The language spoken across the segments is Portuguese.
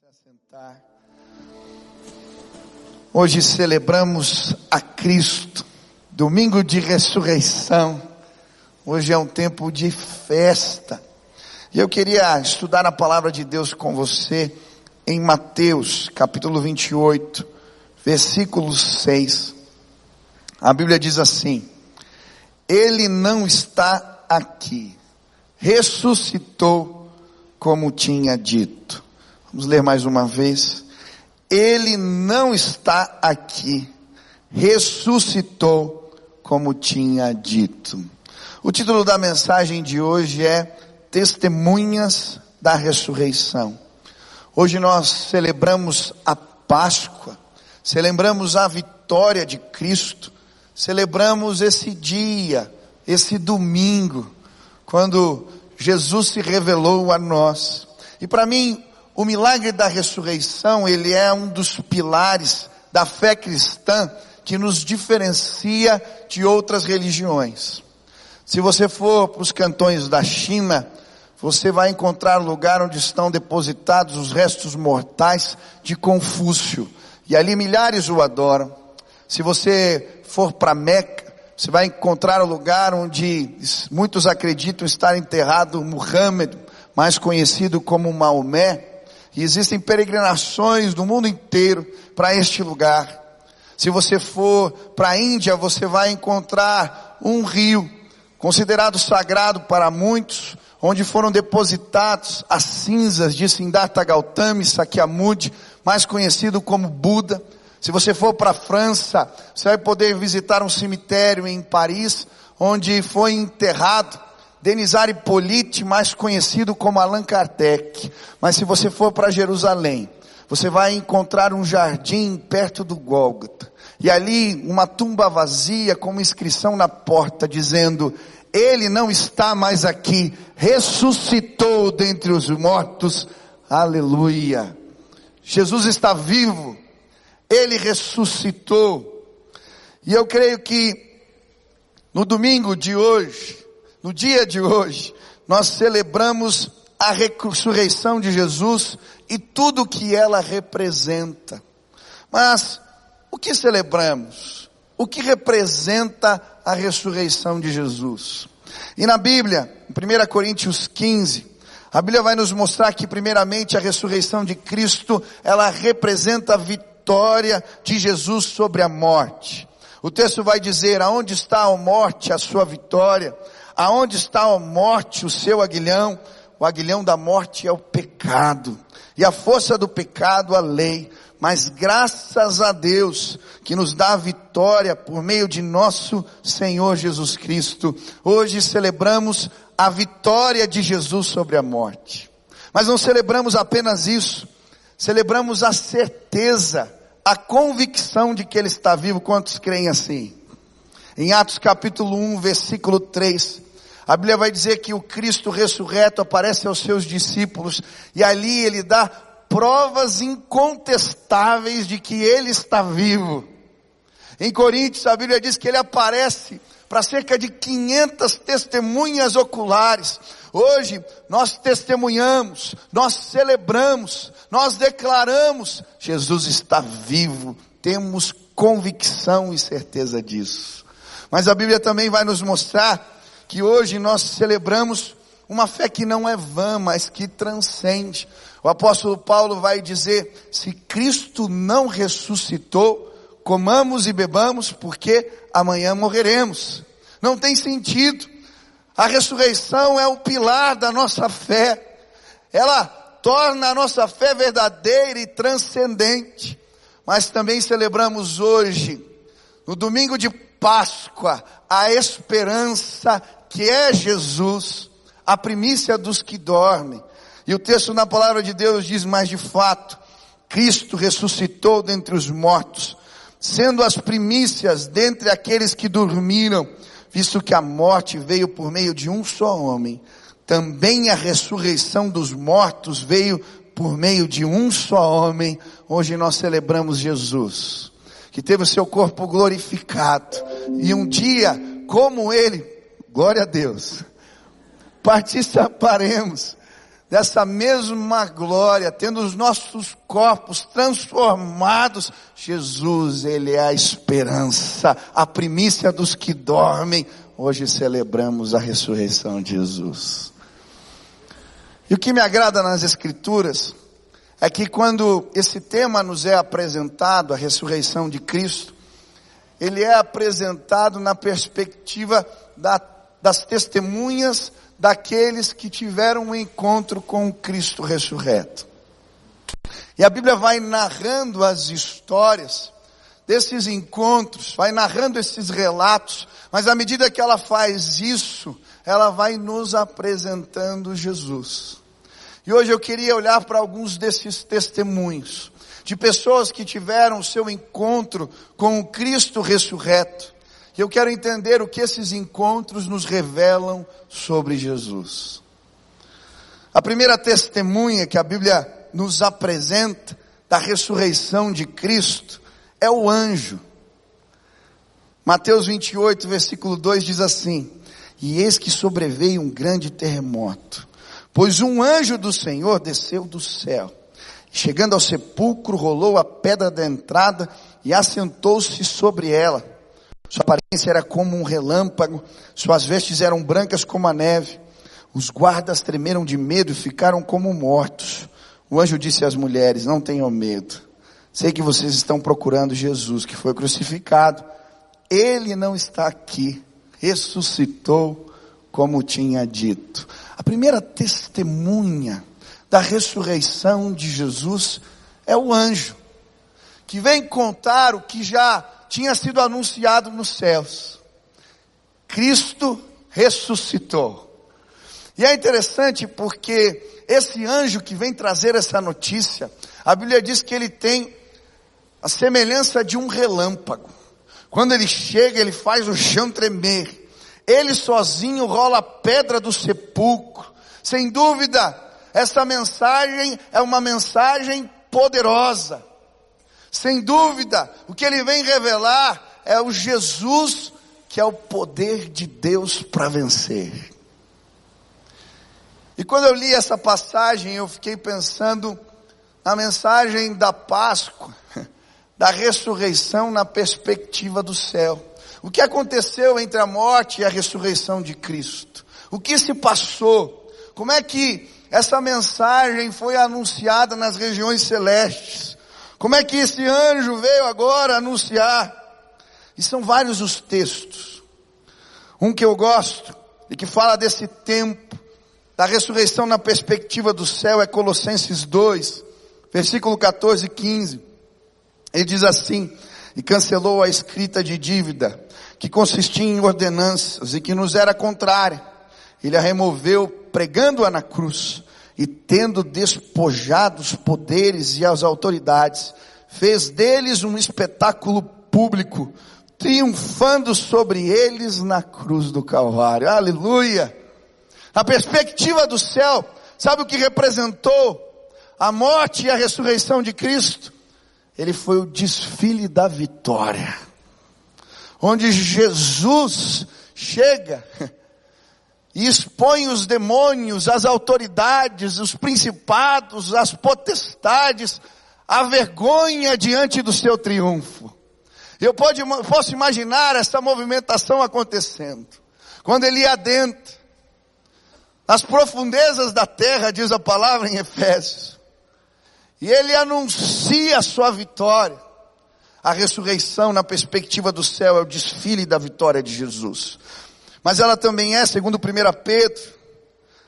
se assentar. Hoje celebramos a Cristo, domingo de ressurreição. Hoje é um tempo de festa. E eu queria estudar a palavra de Deus com você em Mateus, capítulo 28, versículo 6. A Bíblia diz assim: Ele não está aqui, ressuscitou como tinha dito. Vamos ler mais uma vez. Ele não está aqui, ressuscitou como tinha dito. O título da mensagem de hoje é Testemunhas da Ressurreição. Hoje nós celebramos a Páscoa, celebramos a vitória de Cristo, celebramos esse dia, esse domingo, quando Jesus se revelou a nós. E para mim, o milagre da ressurreição, ele é um dos pilares da fé cristã que nos diferencia de outras religiões. Se você for para os cantões da China, você vai encontrar o lugar onde estão depositados os restos mortais de Confúcio. E ali milhares o adoram. Se você for para Meca, você vai encontrar o lugar onde muitos acreditam estar enterrado Muhammad, mais conhecido como Maomé. E existem peregrinações do mundo inteiro para este lugar. Se você for para a Índia, você vai encontrar um rio considerado sagrado para muitos, onde foram depositados as cinzas de Siddhartha Gautama Sakyamuni, mais conhecido como Buda. Se você for para a França, você vai poder visitar um cemitério em Paris, onde foi enterrado Denizar Hippolyte, mais conhecido como Allan Kardec. Mas se você for para Jerusalém, você vai encontrar um jardim perto do Gólgota. E ali uma tumba vazia com uma inscrição na porta dizendo, ele não está mais aqui, ressuscitou dentre os mortos. Aleluia. Jesus está vivo. Ele ressuscitou. E eu creio que no domingo de hoje, no dia de hoje, nós celebramos a ressurreição de Jesus e tudo que ela representa. Mas o que celebramos? O que representa a ressurreição de Jesus? E na Bíblia, em 1 Coríntios 15, a Bíblia vai nos mostrar que primeiramente a ressurreição de Cristo, ela representa a vitória de Jesus sobre a morte. O texto vai dizer, aonde está a morte, a sua vitória? Aonde está a morte, o seu aguilhão? O aguilhão da morte é o pecado. E a força do pecado, a lei. Mas graças a Deus que nos dá a vitória por meio de nosso Senhor Jesus Cristo. Hoje celebramos a vitória de Jesus sobre a morte. Mas não celebramos apenas isso. Celebramos a certeza, a convicção de que Ele está vivo. Quantos creem assim? Em Atos capítulo 1, versículo 3, a Bíblia vai dizer que o Cristo ressurreto aparece aos seus discípulos e ali ele dá provas incontestáveis de que ele está vivo. Em Coríntios a Bíblia diz que ele aparece para cerca de 500 testemunhas oculares. Hoje nós testemunhamos, nós celebramos, nós declaramos, Jesus está vivo, temos convicção e certeza disso. Mas a Bíblia também vai nos mostrar que hoje nós celebramos uma fé que não é vã, mas que transcende. O apóstolo Paulo vai dizer: se Cristo não ressuscitou, comamos e bebamos, porque amanhã morreremos. Não tem sentido. A ressurreição é o pilar da nossa fé. Ela torna a nossa fé verdadeira e transcendente. Mas também celebramos hoje, no domingo de Páscoa, a esperança que é Jesus, a primícia dos que dormem. E o texto na palavra de Deus diz, mas de fato, Cristo ressuscitou dentre os mortos, sendo as primícias dentre aqueles que dormiram, visto que a morte veio por meio de um só homem. Também a ressurreição dos mortos veio por meio de um só homem. Hoje nós celebramos Jesus, que teve o seu corpo glorificado. E um dia, como ele, Glória a Deus. Participaremos dessa mesma glória, tendo os nossos corpos transformados, Jesus, Ele é a esperança, a primícia dos que dormem. Hoje celebramos a ressurreição de Jesus. E o que me agrada nas Escrituras é que quando esse tema nos é apresentado, a ressurreição de Cristo, ele é apresentado na perspectiva da, das testemunhas daqueles que tiveram um encontro com o Cristo ressurreto. E a Bíblia vai narrando as histórias desses encontros, vai narrando esses relatos, mas à medida que ela faz isso, ela vai nos apresentando Jesus. E hoje eu queria olhar para alguns desses testemunhos de pessoas que tiveram o seu encontro com o Cristo ressurreto. Eu quero entender o que esses encontros nos revelam sobre Jesus. A primeira testemunha que a Bíblia nos apresenta da ressurreição de Cristo é o anjo. Mateus 28, versículo 2 diz assim: E eis que sobreveio um grande terremoto Pois um anjo do Senhor desceu do céu. Chegando ao sepulcro, rolou a pedra da entrada e assentou-se sobre ela. Sua aparência era como um relâmpago, suas vestes eram brancas como a neve. Os guardas tremeram de medo e ficaram como mortos. O anjo disse às mulheres: Não tenham medo. Sei que vocês estão procurando Jesus, que foi crucificado. Ele não está aqui. Ressuscitou, como tinha dito. A primeira testemunha da ressurreição de Jesus é o anjo, que vem contar o que já tinha sido anunciado nos céus. Cristo ressuscitou. E é interessante porque esse anjo que vem trazer essa notícia, a Bíblia diz que ele tem a semelhança de um relâmpago. Quando ele chega, ele faz o chão tremer. Ele sozinho rola a pedra do sepulcro. Sem dúvida, essa mensagem é uma mensagem poderosa. Sem dúvida, o que ele vem revelar é o Jesus que é o poder de Deus para vencer. E quando eu li essa passagem, eu fiquei pensando na mensagem da Páscoa, da ressurreição na perspectiva do céu. O que aconteceu entre a morte e a ressurreição de Cristo? O que se passou? Como é que essa mensagem foi anunciada nas regiões celestes? Como é que esse anjo veio agora anunciar? E são vários os textos. Um que eu gosto e que fala desse tempo da ressurreição na perspectiva do céu é Colossenses 2, versículo 14 e 15. Ele diz assim: E cancelou a escrita de dívida que consistia em ordenanças e que nos era contrária. Ele a removeu pregando-a na cruz e tendo despojado os poderes e as autoridades, fez deles um espetáculo público, triunfando sobre eles na cruz do Calvário. Aleluia! Na perspectiva do céu, sabe o que representou a morte e a ressurreição de Cristo? Ele foi o desfile da vitória onde Jesus chega e expõe os demônios, as autoridades, os principados, as potestades, a vergonha diante do seu triunfo. Eu pode, posso imaginar essa movimentação acontecendo. Quando ele ia dentro, nas profundezas da terra, diz a palavra em Efésios, e ele anuncia a sua vitória. A ressurreição na perspectiva do céu é o desfile da vitória de Jesus. Mas ela também é, segundo 1 Pedro,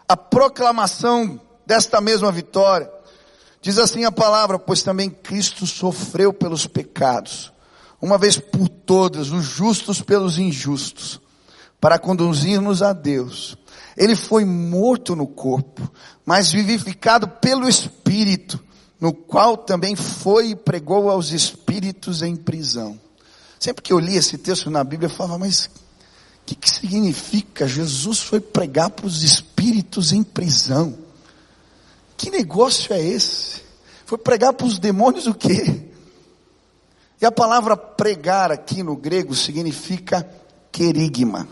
a proclamação desta mesma vitória. Diz assim a palavra, pois também Cristo sofreu pelos pecados, uma vez por todas, os justos pelos injustos, para conduzir-nos a Deus. Ele foi morto no corpo, mas vivificado pelo Espírito, no qual também foi e pregou aos espíritos em prisão. Sempre que eu li esse texto na Bíblia, eu falava, mas que, que significa? Jesus foi pregar para os espíritos em prisão. Que negócio é esse? Foi pregar para os demônios o quê? E a palavra pregar aqui no grego significa querigma.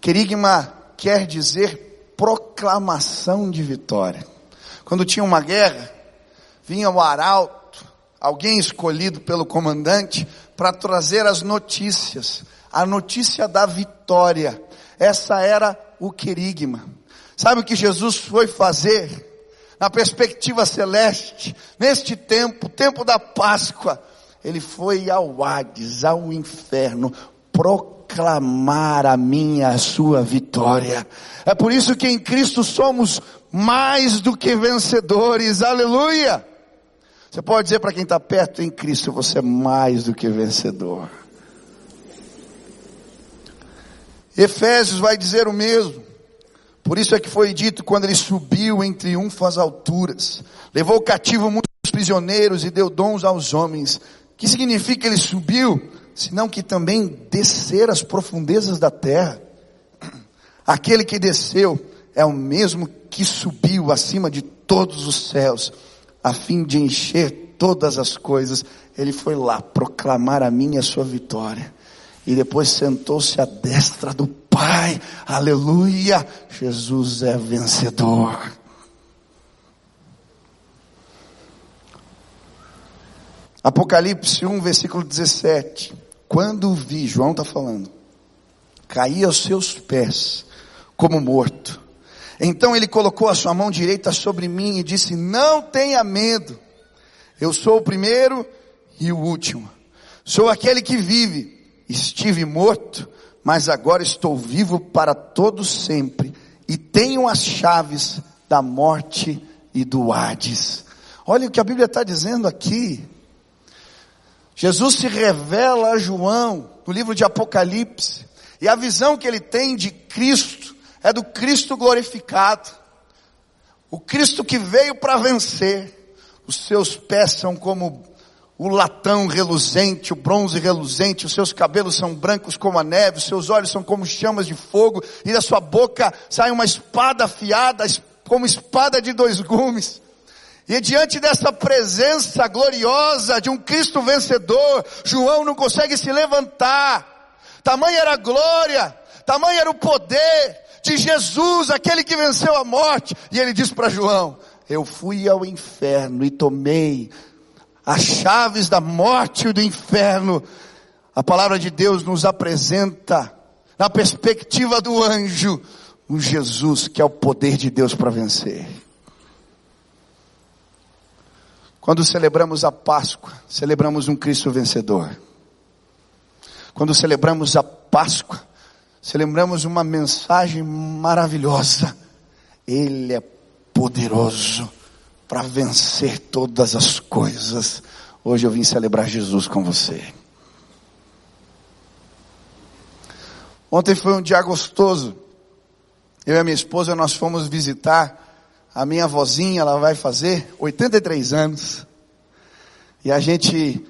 Querigma quer dizer proclamação de vitória. Quando tinha uma guerra, vinha o arauto, alguém escolhido pelo comandante, para trazer as notícias, a notícia da vitória. Essa era o querigma. Sabe o que Jesus foi fazer? Na perspectiva celeste, neste tempo, tempo da Páscoa, ele foi ao Hades, ao inferno, proclamar a minha, a sua vitória. É por isso que em Cristo somos mais do que vencedores, aleluia! Você pode dizer para quem está perto, em Cristo você é mais do que vencedor. Efésios vai dizer o mesmo. Por isso é que foi dito quando ele subiu em triunfo às alturas, levou cativo muitos prisioneiros e deu dons aos homens. Que significa ele subiu? Senão que também descer às profundezas da terra. Aquele que desceu é o mesmo que subiu acima de todos os céus, a fim de encher todas as coisas. Ele foi lá proclamar a minha sua vitória. E depois sentou-se à destra do Pai. Aleluia! Jesus é vencedor. Apocalipse 1, versículo 17. Quando vi, João está falando, caí aos seus pés como morto. Então ele colocou a sua mão direita sobre mim e disse: Não tenha medo, eu sou o primeiro e o último. Sou aquele que vive. Estive morto, mas agora estou vivo para todo sempre e tenho as chaves da morte e do Hades. Olha o que a Bíblia está dizendo aqui. Jesus se revela a João no livro de Apocalipse, e a visão que ele tem de Cristo é do Cristo glorificado. O Cristo que veio para vencer. Os seus pés são como o latão reluzente, o bronze reluzente, os seus cabelos são brancos como a neve, os seus olhos são como chamas de fogo, e da sua boca sai uma espada afiada, como espada de dois gumes. E diante dessa presença gloriosa de um Cristo vencedor, João não consegue se levantar. Tamanha era a glória, tamanho era o poder de Jesus, aquele que venceu a morte. E ele diz para João: Eu fui ao inferno e tomei as chaves da morte e do inferno. A palavra de Deus nos apresenta, na perspectiva do anjo, um Jesus que é o poder de Deus para vencer. Quando celebramos a Páscoa, celebramos um Cristo vencedor. Quando celebramos a Páscoa, celebramos uma mensagem maravilhosa. Ele é poderoso para vencer todas as coisas. Hoje eu vim celebrar Jesus com você. Ontem foi um dia gostoso. Eu e a minha esposa nós fomos visitar a minha vozinha, ela vai fazer 83 anos. E a gente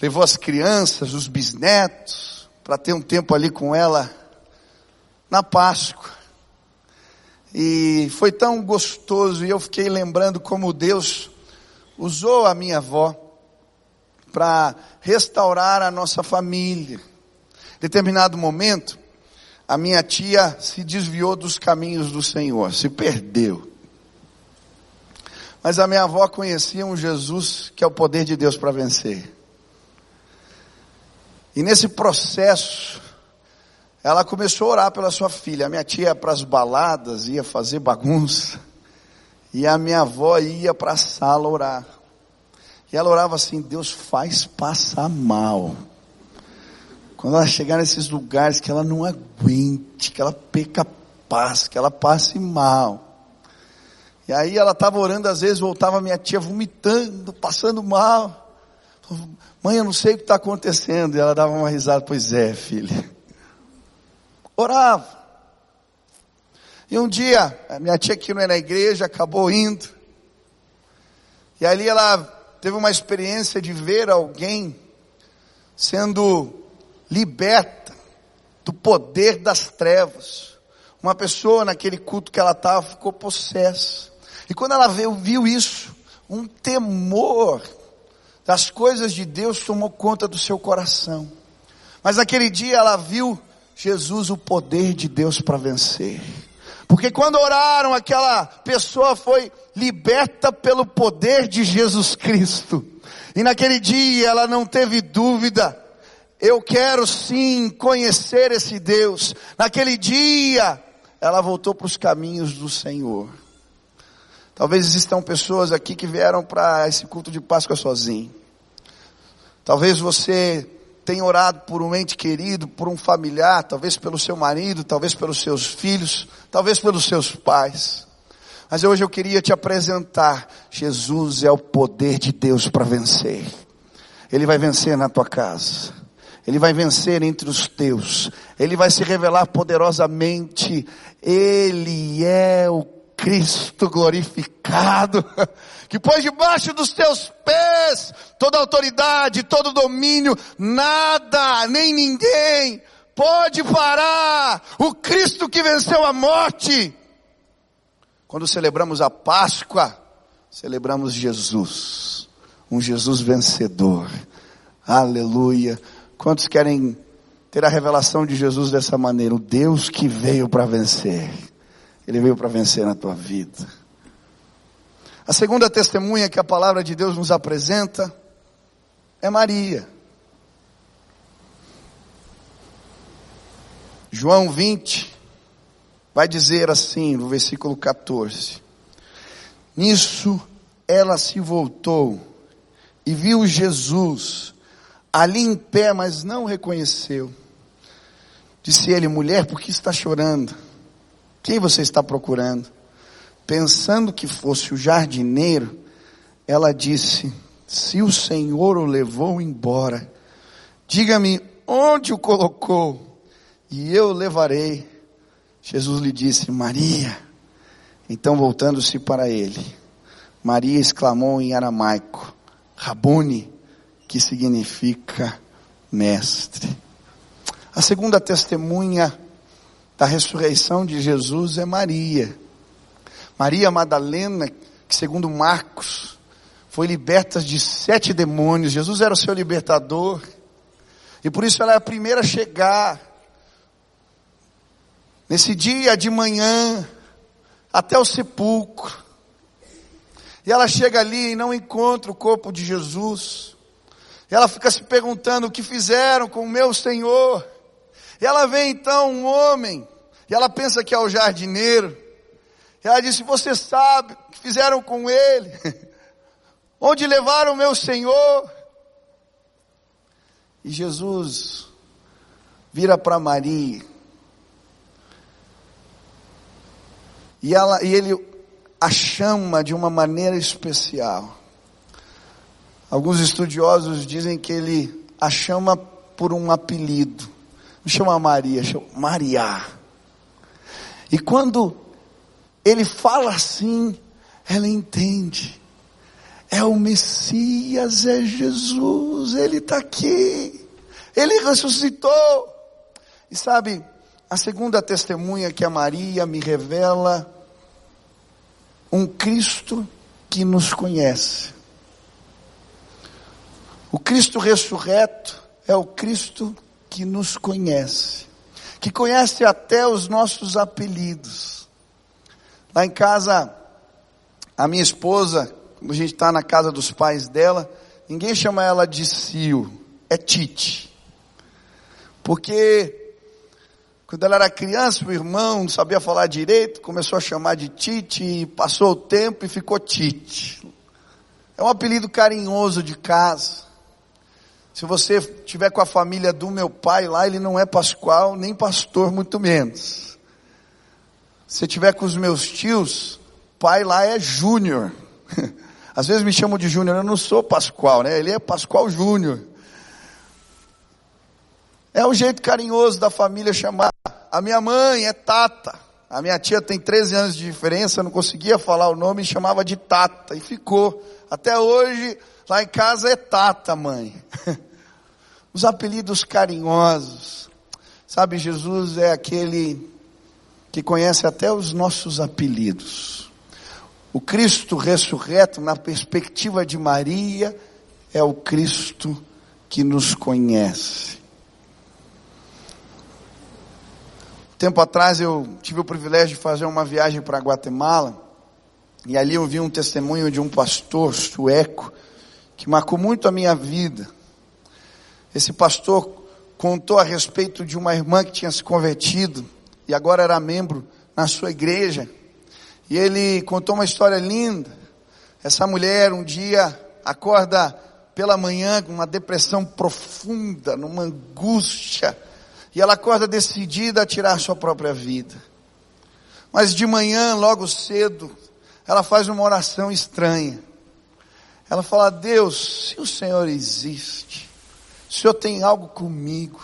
levou as crianças, os bisnetos, para ter um tempo ali com ela na Páscoa. E foi tão gostoso, e eu fiquei lembrando como Deus usou a minha avó para restaurar a nossa família. Em determinado momento, a minha tia se desviou dos caminhos do Senhor, se perdeu. Mas a minha avó conhecia um Jesus que é o poder de Deus para vencer. E nesse processo, ela começou a orar pela sua filha. A minha tia ia para as baladas, ia fazer bagunça. E a minha avó ia para a sala orar. E ela orava assim: Deus faz passar mal. Quando ela chegar nesses lugares que ela não aguente, que ela perca paz, que ela passe mal. E aí ela estava orando, às vezes voltava minha tia vomitando, passando mal. Mãe, eu não sei o que está acontecendo. E ela dava uma risada, pois é, filha. Orava. E um dia, a minha tia que não era na igreja, acabou indo. E ali ela teve uma experiência de ver alguém sendo liberta do poder das trevas. Uma pessoa naquele culto que ela estava ficou possessa. E quando ela viu, viu isso, um temor das coisas de Deus tomou conta do seu coração. Mas naquele dia ela viu Jesus, o poder de Deus para vencer. Porque quando oraram, aquela pessoa foi liberta pelo poder de Jesus Cristo. E naquele dia ela não teve dúvida. Eu quero sim conhecer esse Deus. Naquele dia ela voltou para os caminhos do Senhor. Talvez existam pessoas aqui que vieram para esse culto de Páscoa sozinho. Talvez você tenha orado por um ente querido, por um familiar, talvez pelo seu marido, talvez pelos seus filhos, talvez pelos seus pais. Mas hoje eu queria te apresentar, Jesus é o poder de Deus para vencer. Ele vai vencer na tua casa. Ele vai vencer entre os teus. Ele vai se revelar poderosamente. Ele é o Cristo glorificado, que pôs debaixo dos teus pés toda autoridade, todo domínio, nada, nem ninguém pode parar o Cristo que venceu a morte. Quando celebramos a Páscoa, celebramos Jesus, um Jesus vencedor. Aleluia. Quantos querem ter a revelação de Jesus dessa maneira? O Deus que veio para vencer. Ele veio para vencer na tua vida. A segunda testemunha que a palavra de Deus nos apresenta é Maria. João 20 vai dizer assim, no versículo 14: Nisso ela se voltou e viu Jesus ali em pé, mas não reconheceu. Disse ele, mulher, por que está chorando? Quem você está procurando? Pensando que fosse o jardineiro, ela disse: Se o Senhor o levou embora, diga-me onde o colocou, e eu o levarei. Jesus lhe disse: Maria. Então, voltando-se para ele, Maria exclamou em aramaico: Rabuni, que significa mestre. A segunda testemunha da ressurreição de Jesus é Maria. Maria Madalena, que segundo Marcos, foi liberta de sete demônios. Jesus era o seu libertador. E por isso ela é a primeira a chegar. Nesse dia de manhã, até o sepulcro. E ela chega ali e não encontra o corpo de Jesus. E ela fica se perguntando o que fizeram com o meu Senhor. E ela vê então um homem e ela pensa que é o jardineiro. E ela disse: Você sabe o que fizeram com ele? Onde levaram meu Senhor? E Jesus vira para Maria. E, ela, e ele a chama de uma maneira especial. Alguns estudiosos dizem que ele a chama por um apelido. Não chama Maria, chama Maria. E quando ele fala assim, ela entende. É o Messias, é Jesus, ele está aqui. Ele ressuscitou. E sabe, a segunda testemunha que a Maria me revela um Cristo que nos conhece. O Cristo ressurreto é o Cristo que nos conhece que conhece até os nossos apelidos. Lá em casa, a minha esposa, quando a gente está na casa dos pais dela, ninguém chama ela de Sil, é Tite. Porque quando ela era criança, o irmão não sabia falar direito, começou a chamar de Tite, passou o tempo e ficou Tite. É um apelido carinhoso de casa. Se você tiver com a família do meu pai lá, ele não é pascual, nem pastor, muito menos. Se tiver com os meus tios, pai lá é júnior. Às vezes me chamam de júnior, eu não sou pascual, né? Ele é pascual júnior. É um jeito carinhoso da família chamar. A minha mãe é Tata. A minha tia tem 13 anos de diferença, não conseguia falar o nome e chamava de Tata. E ficou. Até hoje, Lá em casa é Tata, mãe. Os apelidos carinhosos. Sabe, Jesus é aquele que conhece até os nossos apelidos. O Cristo ressurreto, na perspectiva de Maria, é o Cristo que nos conhece. tempo atrás eu tive o privilégio de fazer uma viagem para Guatemala e ali eu vi um testemunho de um pastor sueco que marcou muito a minha vida. Esse pastor contou a respeito de uma irmã que tinha se convertido e agora era membro na sua igreja. E ele contou uma história linda. Essa mulher um dia acorda pela manhã com uma depressão profunda, numa angústia e ela acorda decidida a tirar sua própria vida. Mas de manhã, logo cedo, ela faz uma oração estranha. Ela fala: Deus, se o Senhor existe, o Senhor tem algo comigo,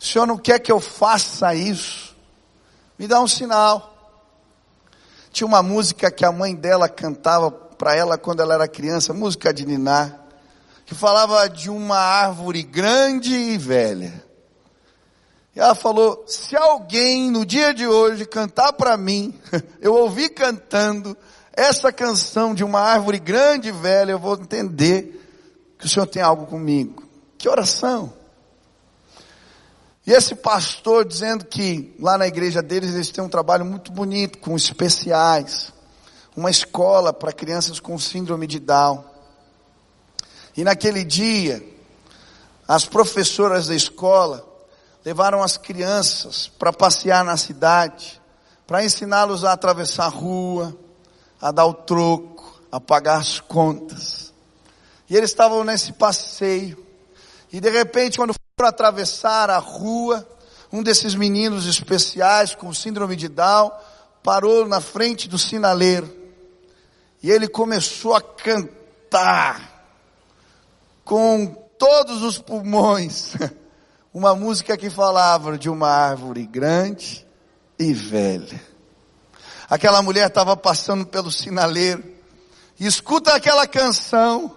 o Senhor não quer que eu faça isso, me dá um sinal. Tinha uma música que a mãe dela cantava para ela quando ela era criança, música de Niná, que falava de uma árvore grande e velha. E ela falou: se alguém no dia de hoje cantar para mim, eu ouvi cantando essa canção de uma árvore grande e velha, eu vou entender que o Senhor tem algo comigo. Que oração! E esse pastor dizendo que lá na igreja deles eles têm um trabalho muito bonito com especiais, uma escola para crianças com síndrome de Down. E naquele dia, as professoras da escola levaram as crianças para passear na cidade, para ensiná-los a atravessar a rua, a dar o troco, a pagar as contas. E eles estavam nesse passeio. E de repente, quando foram atravessar a rua, um desses meninos especiais com síndrome de Down parou na frente do sinaleiro. E ele começou a cantar com todos os pulmões. uma música que falava de uma árvore grande e velha. Aquela mulher estava passando pelo sinaleiro escuta aquela canção.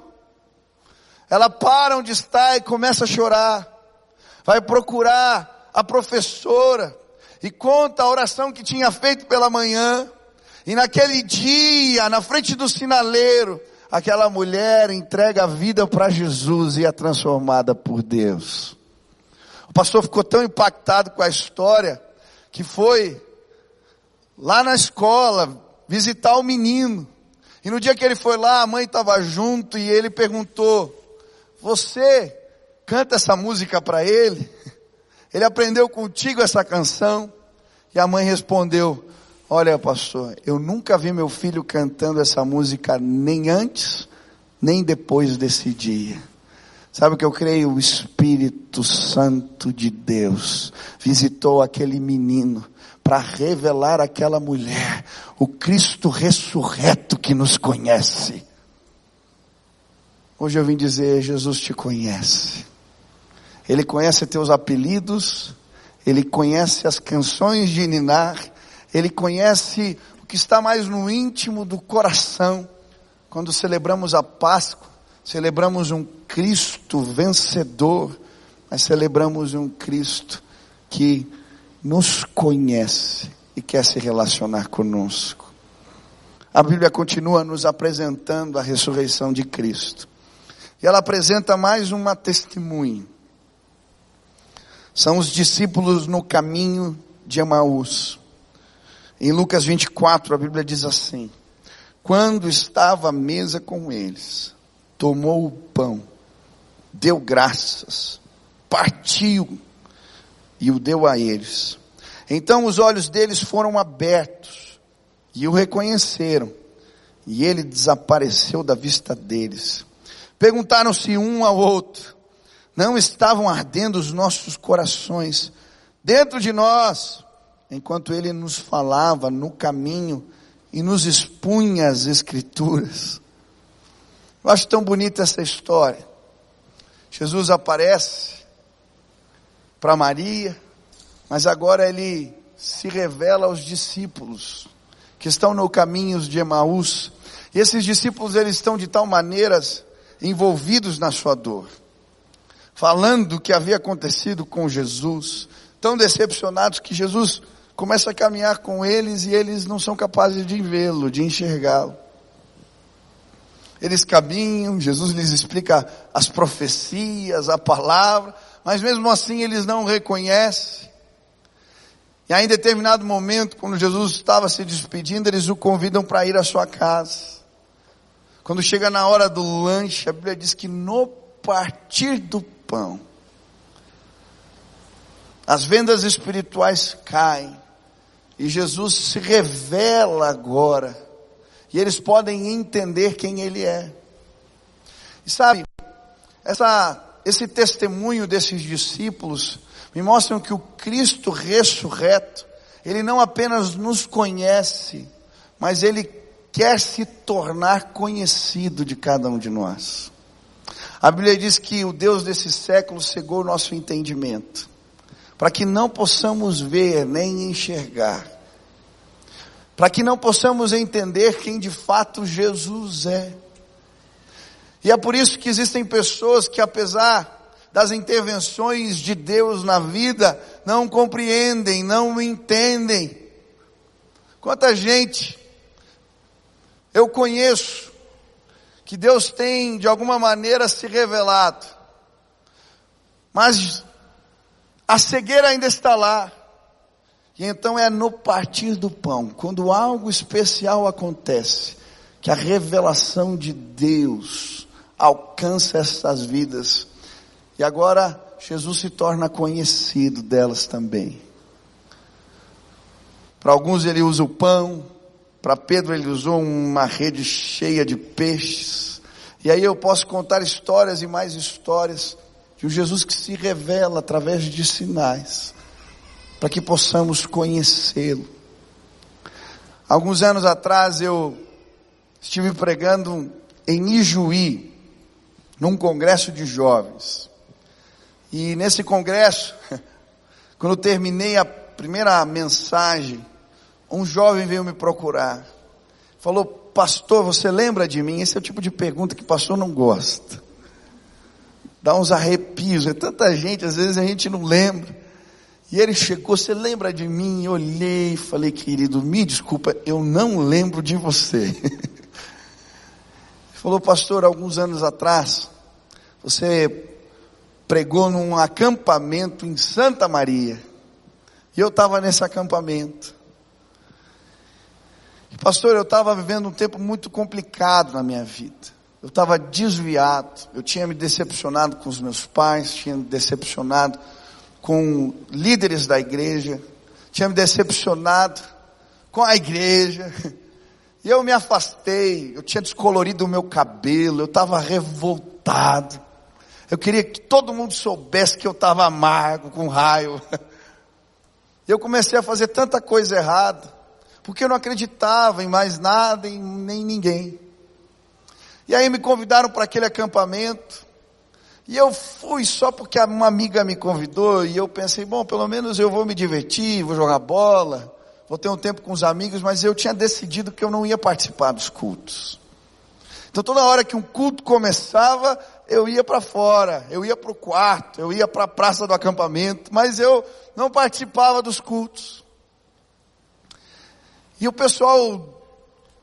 Ela para onde está e começa a chorar. Vai procurar a professora e conta a oração que tinha feito pela manhã. E naquele dia, na frente do sinaleiro, aquela mulher entrega a vida para Jesus e é transformada por Deus. O pastor ficou tão impactado com a história que foi lá na escola visitar o menino. E no dia que ele foi lá, a mãe estava junto e ele perguntou: Você canta essa música para ele? Ele aprendeu contigo essa canção? E a mãe respondeu: Olha, pastor, eu nunca vi meu filho cantando essa música nem antes, nem depois desse dia. Sabe o que eu creio? O Espírito Santo de Deus visitou aquele menino para revelar àquela mulher o Cristo ressurreto que nos conhece. Hoje eu vim dizer: Jesus te conhece. Ele conhece teus apelidos, ele conhece as canções de Ninar, ele conhece o que está mais no íntimo do coração. Quando celebramos a Páscoa, celebramos um Cristo vencedor, mas celebramos um Cristo que nos conhece e quer se relacionar conosco. A Bíblia continua nos apresentando a ressurreição de Cristo. E ela apresenta mais uma testemunha. São os discípulos no caminho de Emaús. Em Lucas 24, a Bíblia diz assim: Quando estava à mesa com eles, tomou o pão, deu graças, partiu e o deu a eles. Então os olhos deles foram abertos e o reconheceram, e ele desapareceu da vista deles. Perguntaram-se um ao outro: Não estavam ardendo os nossos corações dentro de nós, enquanto ele nos falava no caminho e nos expunha as Escrituras? Eu acho tão bonita essa história. Jesus aparece para Maria, mas agora ele se revela aos discípulos que estão no caminho de Emaús. E esses discípulos eles estão de tal maneira envolvidos na sua dor, falando do que havia acontecido com Jesus, tão decepcionados que Jesus começa a caminhar com eles e eles não são capazes de vê-lo, de enxergá-lo. Eles caminham, Jesus lhes explica as profecias, a palavra, mas mesmo assim eles não reconhecem. E aí, em determinado momento, quando Jesus estava se despedindo, eles o convidam para ir à sua casa. Quando chega na hora do lanche, a Bíblia diz que no partir do pão, as vendas espirituais caem, e Jesus se revela agora, e eles podem entender quem Ele é. E sabe, essa, esse testemunho desses discípulos me mostram que o Cristo ressurreto, Ele não apenas nos conhece, mas Ele quer se tornar conhecido de cada um de nós. A Bíblia diz que o Deus desse século cegou o nosso entendimento, para que não possamos ver nem enxergar, para que não possamos entender quem de fato Jesus é. E é por isso que existem pessoas que, apesar das intervenções de Deus na vida, não compreendem, não entendem. Quanta gente eu conheço que Deus tem de alguma maneira se revelado, mas a cegueira ainda está lá. E então é no partir do pão, quando algo especial acontece, que a revelação de Deus alcança essas vidas e agora Jesus se torna conhecido delas também. Para alguns ele usa o pão, para Pedro ele usou uma rede cheia de peixes. E aí eu posso contar histórias e mais histórias de um Jesus que se revela através de sinais, para que possamos conhecê-lo. Alguns anos atrás eu estive pregando em Ijuí, num congresso de jovens. E nesse congresso, quando eu terminei a primeira mensagem, um jovem veio me procurar. Falou, pastor, você lembra de mim? Esse é o tipo de pergunta que pastor não gosta. Dá uns arrepios, é tanta gente, às vezes a gente não lembra. E ele chegou, você lembra de mim? Eu olhei falei, querido, me desculpa, eu não lembro de você. Falou, pastor, alguns anos atrás, você pregou num acampamento em Santa Maria. E eu estava nesse acampamento. Pastor, eu estava vivendo um tempo muito complicado na minha vida. Eu estava desviado. Eu tinha me decepcionado com os meus pais, tinha me decepcionado com líderes da igreja, tinha me decepcionado com a igreja. E eu me afastei, eu tinha descolorido o meu cabelo, eu estava revoltado. Eu queria que todo mundo soubesse que eu estava amargo, com raio. Eu comecei a fazer tanta coisa errada, porque eu não acreditava em mais nada, em nem ninguém. E aí me convidaram para aquele acampamento, e eu fui só porque uma amiga me convidou, e eu pensei, bom, pelo menos eu vou me divertir, vou jogar bola, vou ter um tempo com os amigos, mas eu tinha decidido que eu não ia participar dos cultos. Então toda hora que um culto começava, eu ia para fora, eu ia para o quarto, eu ia para a praça do acampamento, mas eu não participava dos cultos. E o pessoal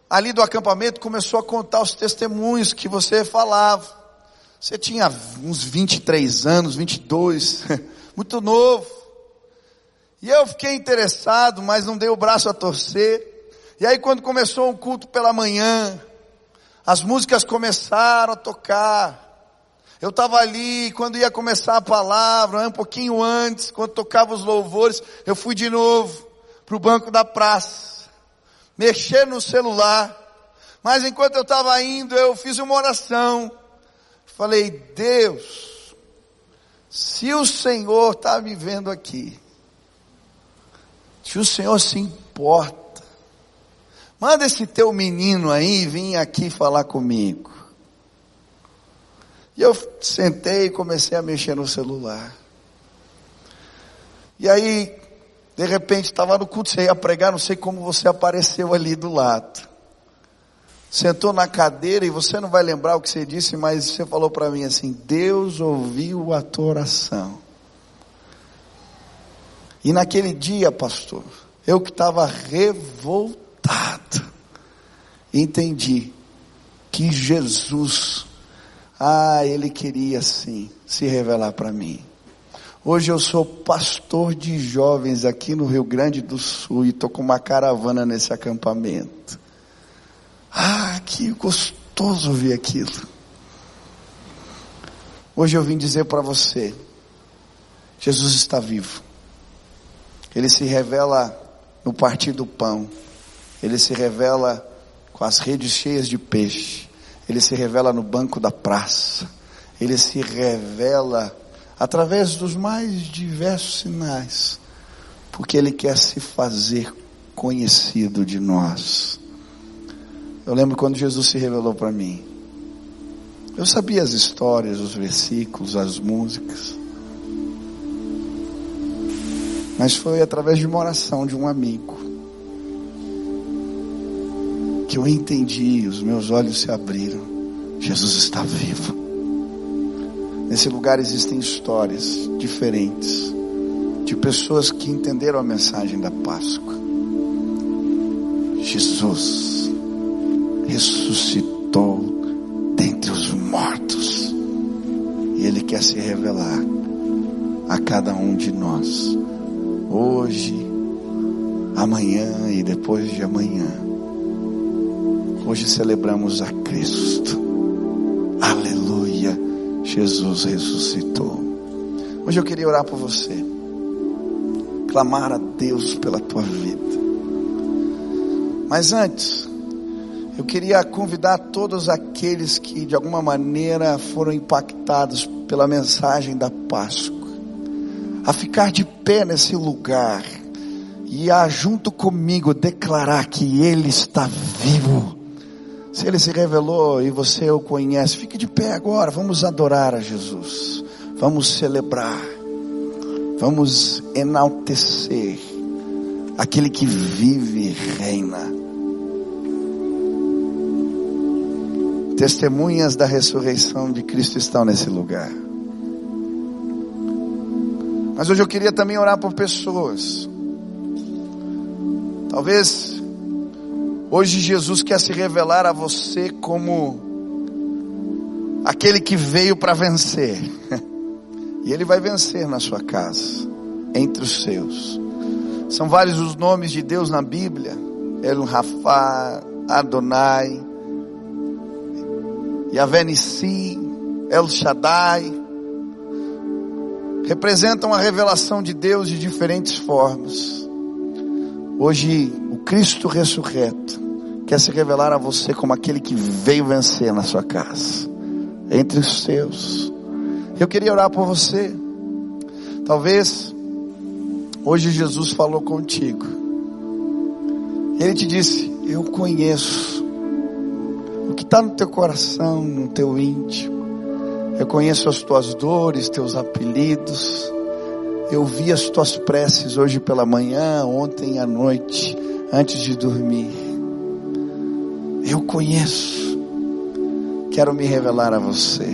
ali do acampamento começou a contar os testemunhos que você falava. Você tinha uns 23 anos, 22, muito novo. E eu fiquei interessado, mas não dei o braço a torcer. E aí quando começou o culto pela manhã, as músicas começaram a tocar. Eu estava ali, quando ia começar a palavra, um pouquinho antes, quando tocava os louvores, eu fui de novo para o banco da praça, mexer no celular. Mas enquanto eu estava indo, eu fiz uma oração. Falei, Deus, se o Senhor está me vendo aqui, se o Senhor se importa, Manda esse teu menino aí vir aqui falar comigo. E eu sentei e comecei a mexer no celular. E aí, de repente, estava no culto, você ia pregar, não sei como você apareceu ali do lado. Sentou na cadeira e você não vai lembrar o que você disse, mas você falou para mim assim: Deus ouviu a tua oração. E naquele dia, pastor, eu que estava revoltado entendi que Jesus, ah, ele queria sim se revelar para mim. Hoje eu sou pastor de jovens aqui no Rio Grande do Sul e estou com uma caravana nesse acampamento. Ah, que gostoso ver aquilo. Hoje eu vim dizer para você: Jesus está vivo. Ele se revela no partir do pão. Ele se revela com as redes cheias de peixe. Ele se revela no banco da praça. Ele se revela através dos mais diversos sinais, porque Ele quer se fazer conhecido de nós. Eu lembro quando Jesus se revelou para mim. Eu sabia as histórias, os versículos, as músicas. Mas foi através de uma oração de um amigo que eu entendi, os meus olhos se abriram. Jesus está vivo. Nesse lugar existem histórias diferentes de pessoas que entenderam a mensagem da Páscoa. Jesus ressuscitou dentre os mortos e Ele quer se revelar a cada um de nós, hoje, amanhã e depois de amanhã. Hoje celebramos a Cristo. Aleluia. Jesus ressuscitou. Hoje eu queria orar por você. Clamar a Deus pela tua vida. Mas antes, eu queria convidar todos aqueles que de alguma maneira foram impactados pela mensagem da Páscoa a ficar de pé nesse lugar e a junto comigo declarar que Ele está vivo se ele se revelou e você o conhece, fique de pé agora. Vamos adorar a Jesus. Vamos celebrar. Vamos enaltecer aquele que vive e reina. Testemunhas da ressurreição de Cristo estão nesse lugar. Mas hoje eu queria também orar por pessoas. Talvez Hoje Jesus quer se revelar a você como aquele que veio para vencer. E ele vai vencer na sua casa, entre os seus. São vários os nomes de Deus na Bíblia. El Rafa, Adonai, Yahvé Nissi, El Shaddai. Representam a revelação de Deus de diferentes formas. Hoje, o Cristo ressurreto quer se revelar a você como aquele que veio vencer na sua casa, entre os seus. Eu queria orar por você. Talvez hoje Jesus falou contigo. Ele te disse: Eu conheço o que está no teu coração, no teu íntimo. Eu conheço as tuas dores, teus apelidos. Eu vi as tuas preces hoje pela manhã, ontem à noite, antes de dormir. Eu conheço. Quero me revelar a você.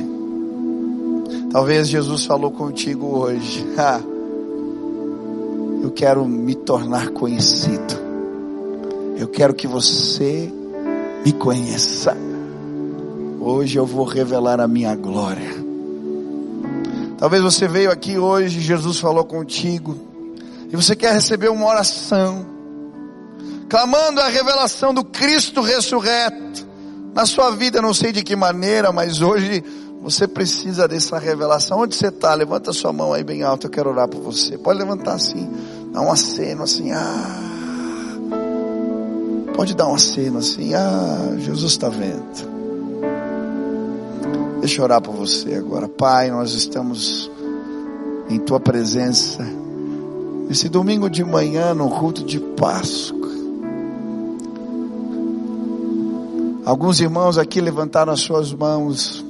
Talvez Jesus falou contigo hoje. Ah, eu quero me tornar conhecido. Eu quero que você me conheça. Hoje eu vou revelar a minha glória. Talvez você veio aqui hoje, Jesus falou contigo, e você quer receber uma oração clamando a revelação do Cristo ressurreto na sua vida, não sei de que maneira, mas hoje você precisa dessa revelação. Onde você está? Levanta sua mão aí bem alto, eu quero orar por você. Pode levantar assim, dá um aceno assim, ah. Pode dar um aceno assim, ah, Jesus está vendo. Deixa eu orar por você agora. Pai, nós estamos em tua presença. Esse domingo de manhã no culto de Páscoa. Alguns irmãos aqui levantaram as suas mãos.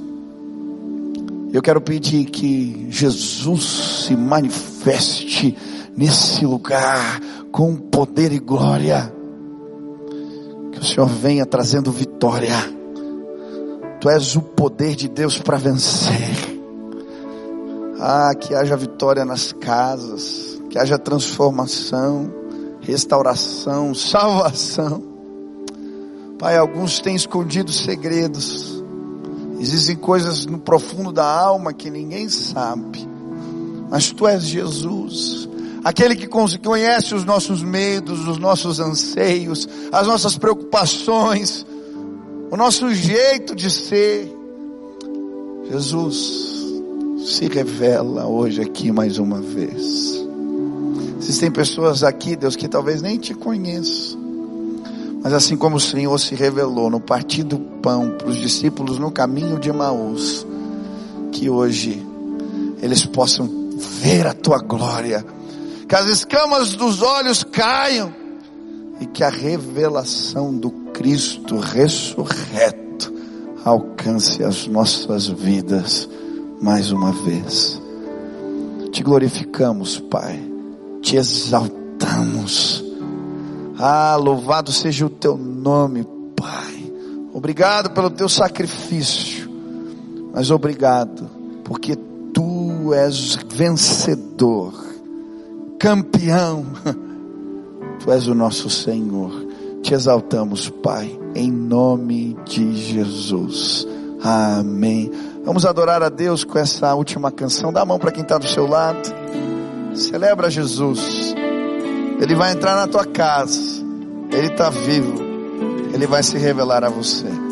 Eu quero pedir que Jesus se manifeste nesse lugar com poder e glória. Que o Senhor venha trazendo vitória. Tu és o poder de Deus para vencer. Ah, que haja vitória nas casas, que haja transformação, restauração, salvação. Pai, alguns têm escondido segredos. Existem coisas no profundo da alma que ninguém sabe. mas tu és Jesus. Aquele que conhece os nossos medos, os nossos anseios, as nossas preocupações, o nosso jeito de ser. Jesus, se revela hoje aqui mais uma vez. Existem pessoas aqui, Deus, que talvez nem te conheçam. Mas assim como o Senhor se revelou no partir do pão para os discípulos no caminho de Emaús, que hoje eles possam ver a tua glória, que as escamas dos olhos caiam e que a revelação do Cristo ressurreto alcance as nossas vidas mais uma vez. Te glorificamos, Pai, te exaltamos ah, louvado seja o teu nome, Pai. Obrigado pelo teu sacrifício, mas obrigado porque tu és vencedor, campeão. Tu és o nosso Senhor. Te exaltamos, Pai, em nome de Jesus. Amém. Vamos adorar a Deus com essa última canção. Dá a mão para quem está do seu lado. Celebra Jesus. Ele vai entrar na tua casa. Ele está vivo. Ele vai se revelar a você.